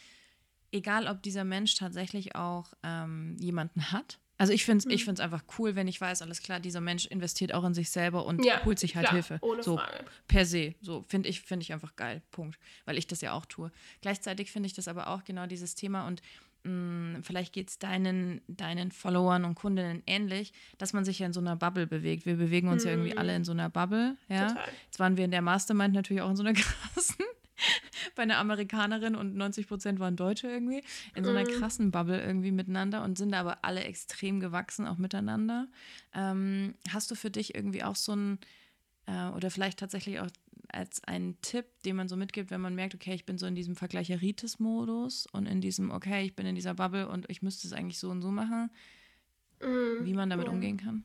egal ob dieser Mensch tatsächlich auch ähm, jemanden hat, also ich finde es mhm. einfach cool, wenn ich weiß, alles klar, dieser Mensch investiert auch in sich selber und ja, holt sich halt klar, Hilfe. Ohne so, Frage. Per se. So finde ich, find ich einfach geil. Punkt. Weil ich das ja auch tue. Gleichzeitig finde ich das aber auch genau dieses Thema und mh, mm, vielleicht geht es deinen, deinen Followern und Kundinnen ähnlich, dass man sich ja in so einer Bubble bewegt. Wir bewegen uns mhm. ja irgendwie mhm. alle in so einer Bubble. Ja? Total. Jetzt waren wir in der Mastermind natürlich auch in so einer krassen bei einer Amerikanerin und 90 Prozent waren Deutsche irgendwie, in so einer mhm. krassen Bubble irgendwie miteinander und sind aber alle extrem gewachsen, auch miteinander. Ähm, hast du für dich irgendwie auch so ein, äh, oder vielleicht tatsächlich auch als einen Tipp, den man so mitgibt, wenn man merkt, okay, ich bin so in diesem Vergleicheritis-Modus und in diesem, okay, ich bin in dieser Bubble und ich müsste es eigentlich so und so machen, mm, wie man damit ja. umgehen kann?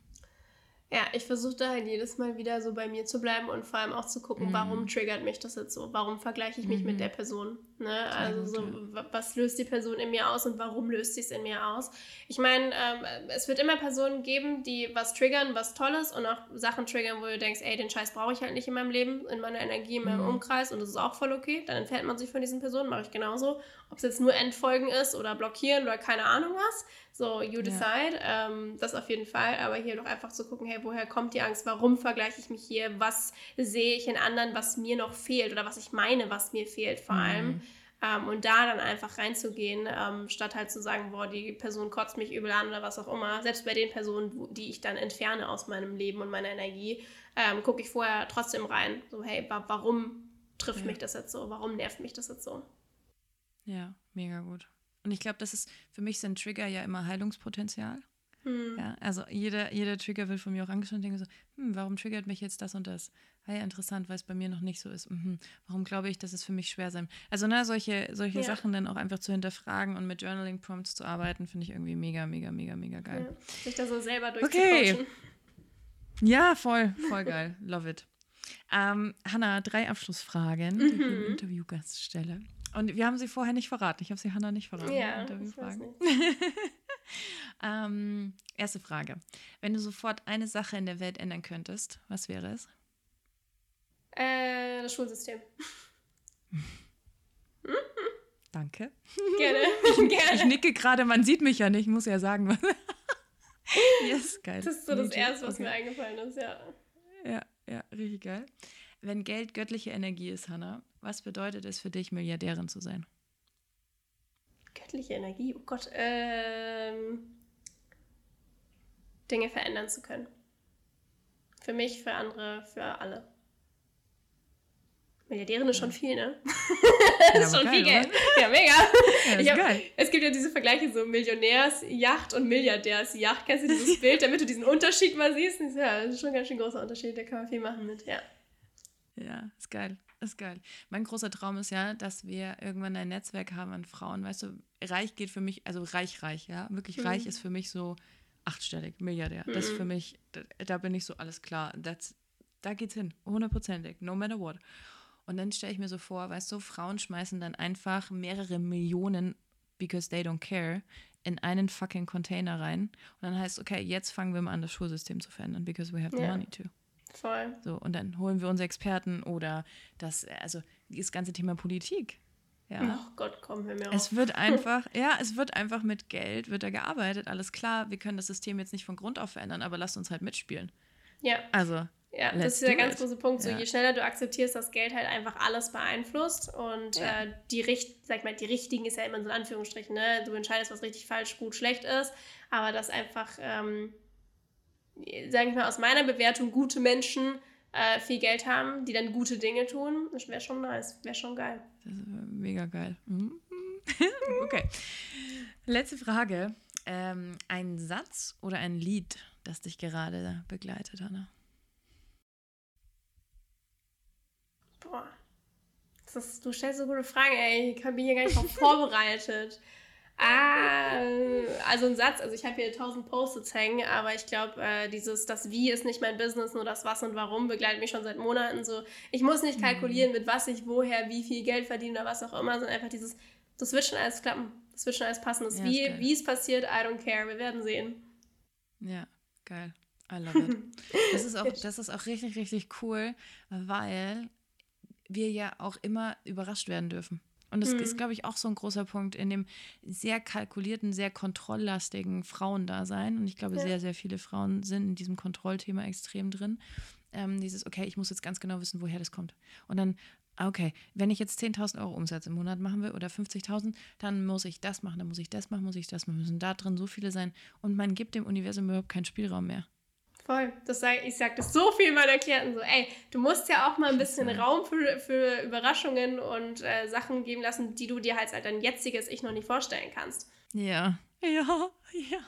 Ja, ich versuche da halt jedes Mal wieder so bei mir zu bleiben und vor allem auch zu gucken, mhm. warum triggert mich das jetzt so? Warum vergleiche ich mich mhm. mit der Person? Ne? Also so, was löst die Person in mir aus und warum löst sie es in mir aus? Ich meine, ähm, es wird immer Personen geben, die was triggern, was Tolles und auch Sachen triggern, wo du denkst, ey, den Scheiß brauche ich halt nicht in meinem Leben, in meiner Energie, in meinem mhm. Umkreis und das ist auch voll okay. Dann entfernt man sich von diesen Personen, mache ich genauso. Ob es jetzt nur Entfolgen ist oder blockieren oder keine Ahnung was. So, you decide. Ja. Ähm, das auf jeden Fall. Aber hier doch einfach zu gucken, hey, woher kommt die Angst? Warum vergleiche ich mich hier? Was sehe ich in anderen, was mir noch fehlt? Oder was ich meine, was mir fehlt vor mhm. allem. Ähm, und da dann einfach reinzugehen, ähm, statt halt zu sagen, boah, die Person kotzt mich übel an oder was auch immer. Selbst bei den Personen, die ich dann entferne aus meinem Leben und meiner Energie, ähm, gucke ich vorher trotzdem rein. So, hey, wa warum trifft ja. mich das jetzt so? Warum nervt mich das jetzt so? Ja, mega gut. Und ich glaube, das ist für mich sind Trigger ja immer Heilungspotenzial. Hm. Ja, also jeder, jeder Trigger wird von mir auch angeschaut und denke so, hm, warum triggert mich jetzt das und das? Hey, interessant, weil es bei mir noch nicht so ist. Mhm. Warum glaube ich, dass es für mich schwer sein? Also, ne, solche, solche ja. Sachen dann auch einfach zu hinterfragen und mit Journaling-Prompts zu arbeiten, finde ich irgendwie mega, mega, mega, mega geil. Ja, sich da so selber durchzucoachen. Okay. Ja, voll, voll geil. Love it. Ähm, Hanna, drei Abschlussfragen, die ich dem mhm. Interviewgast stelle. Und wir haben sie vorher nicht verraten. Ich habe sie Hannah nicht verraten. Ja, Interviewfragen. ähm, erste Frage. Wenn du sofort eine Sache in der Welt ändern könntest, was wäre es? Äh, das Schulsystem. Danke. Gerne. Ich, Gerne. ich nicke gerade, man sieht mich ja nicht, ich muss ja sagen. yes, geil. Das ist so das Erste, was okay. mir eingefallen ist, ja. Ja, ja, richtig geil. Wenn Geld göttliche Energie ist, Hannah, was bedeutet es für dich, Milliardärin zu sein? Göttliche Energie, oh Gott. Ähm, Dinge verändern zu können. Für mich, für andere, für alle. Milliardärin ist schon viel, ne? das ist schon geil, viel Geld. Oder? Ja, mega. Ja, hab, es gibt ja diese Vergleiche so Millionärsjacht und Milliardärsjacht. Kennst du dieses Bild, damit du diesen Unterschied mal siehst? Ja, das ist schon ein ganz schön großer Unterschied. Da kann man viel machen mit, ja. Ja, ist geil. Ist geil. Mein großer Traum ist ja, dass wir irgendwann ein Netzwerk haben an Frauen. Weißt du, reich geht für mich, also reich, reich, ja. Wirklich mhm. reich ist für mich so achtstellig, Milliardär. Mhm. Das ist für mhm. mich, da, da, bin ich so alles klar. That's, da geht's hin, hundertprozentig, no matter what. Und dann stelle ich mir so vor, weißt du, Frauen schmeißen dann einfach mehrere Millionen, because they don't care, in einen fucking Container rein. Und dann heißt, okay, jetzt fangen wir mal an, das Schulsystem zu verändern, because we have the ja. money to. Voll. So, und dann holen wir uns Experten oder das, also das ganze Thema Politik. Ja. Oh Gott, komm, hör mir auf. Es wird einfach, ja, es wird einfach mit Geld, wird da gearbeitet, alles klar, wir können das System jetzt nicht von Grund auf verändern, aber lasst uns halt mitspielen. Ja. Also. Ja, das ist der ganz it. große Punkt. So, ja. je schneller du akzeptierst, dass Geld halt einfach alles beeinflusst und ja. äh, die, Richt sag mal, die richtigen ist ja immer so in Anführungsstrichen, ne? Du entscheidest, was richtig falsch, gut, schlecht ist, aber das einfach ähm, sage ich mal, aus meiner Bewertung gute Menschen äh, viel Geld haben, die dann gute Dinge tun. Das wäre schon nice, wäre schon geil. Das ist mega geil. Mhm. okay. Letzte Frage. Ähm, ein Satz oder ein Lied, das dich gerade begleitet, Anna? Boah. Ist, du stellst so gute Fragen, ey. Ich bin hier gar nicht drauf vorbereitet. Ah, also ein Satz, also ich habe hier tausend Post-its hängen, aber ich glaube, äh, dieses, das Wie ist nicht mein Business, nur das Was und Warum begleitet mich schon seit Monaten so. Ich muss nicht kalkulieren, mit was ich woher, wie viel Geld verdiene oder was auch immer, sondern einfach dieses, das wird schon alles klappen, das wird schon alles passen. Das ja, Wie, wie es passiert, I don't care, wir werden sehen. Ja, geil. I love it. Das ist auch, das ist auch richtig, richtig cool, weil wir ja auch immer überrascht werden dürfen. Und das mhm. ist, glaube ich, auch so ein großer Punkt in dem sehr kalkulierten, sehr kontrolllastigen Frauendasein. Und ich glaube, ja. sehr, sehr viele Frauen sind in diesem Kontrollthema extrem drin. Ähm, dieses, okay, ich muss jetzt ganz genau wissen, woher das kommt. Und dann, okay, wenn ich jetzt 10.000 Euro Umsatz im Monat machen will oder 50.000, dann muss ich das machen, dann muss ich das machen, muss ich das machen, müssen da drin so viele sein. Und man gibt dem Universum überhaupt keinen Spielraum mehr. Voll. Das sag, ich sage das so viel meinen Klienten so, ey, du musst ja auch mal ein bisschen Raum für, für Überraschungen und äh, Sachen geben lassen, die du dir halt als dein jetziges Ich noch nicht vorstellen kannst. Ja, ja, ja.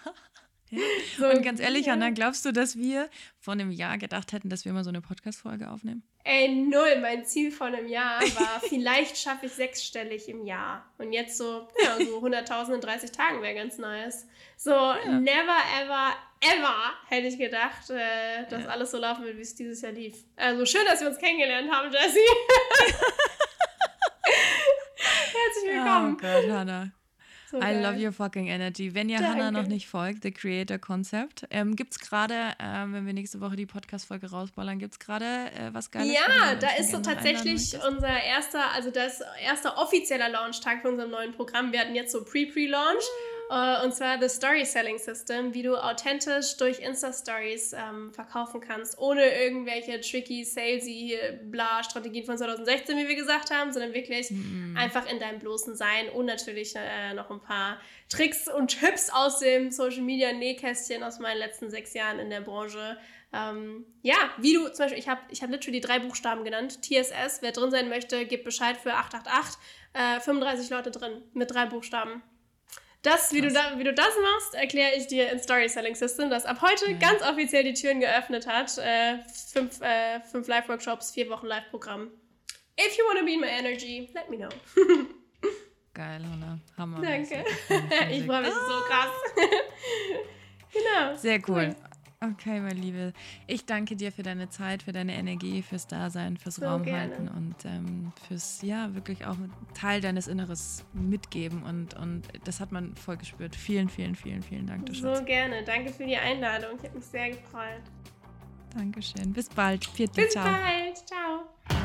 Ja. So, und ganz ehrlich, ja. Hanna, glaubst du, dass wir vor einem Jahr gedacht hätten, dass wir mal so eine Podcast-Folge aufnehmen? Ey, null. Mein Ziel vor einem Jahr war, vielleicht schaffe ich sechsstellig im Jahr. Und jetzt so, ja, so 100.000 in 30 Tagen wäre ganz nice. So, ja. never ever, ever hätte ich gedacht, äh, dass ja. alles so laufen wird, wie es dieses Jahr lief. Also schön, dass wir uns kennengelernt haben, Jessie. Herzlich willkommen. Oh Gott, Hannah. So I love your fucking energy. Wenn ihr Danke. Hannah noch nicht folgt, The Creator Concept, ähm, gibt es gerade, äh, wenn wir nächste Woche die Podcast-Folge rausballern, gibt es gerade äh, was Geiles? Ja, da ist so tatsächlich unser erster, also das erste offizieller Launch-Tag für unserem neuen Programm. Wir hatten jetzt so Pre-Pre-Launch. Mm. Uh, und zwar The Story Selling System, wie du authentisch durch Insta-Stories ähm, verkaufen kannst, ohne irgendwelche tricky, salesy, bla Strategien von 2016, wie wir gesagt haben, sondern wirklich mm. einfach in deinem bloßen Sein und natürlich äh, noch ein paar Tricks und Tipps aus dem Social Media Nähkästchen aus meinen letzten sechs Jahren in der Branche. Ähm, ja, wie du zum Beispiel, ich habe ich hab literally drei Buchstaben genannt. TSS, wer drin sein möchte, gibt Bescheid für 888. Äh, 35 Leute drin mit drei Buchstaben. Das, wie du, da, wie du das machst, erkläre ich dir in Story Selling System, das ab heute ja. ganz offiziell die Türen geöffnet hat. Äh, fünf, äh, fünf Live-Workshops, vier Wochen Live-Programm. If you want to be in my energy, let me know. Geil, Hannah. Hammer. Danke. ich freue mich ah. so krass. genau. Sehr cool. Okay, meine Liebe. Ich danke dir für deine Zeit, für deine Energie, fürs Dasein, fürs so Raumhalten und ähm, fürs, ja, wirklich auch Teil deines Inneres mitgeben. Und, und das hat man voll gespürt. Vielen, vielen, vielen, vielen Dank. Du so gerne. Danke für die Einladung. Ich habe mich sehr gefreut. Dankeschön. Bis bald. Vierte, Bis ciao. bald.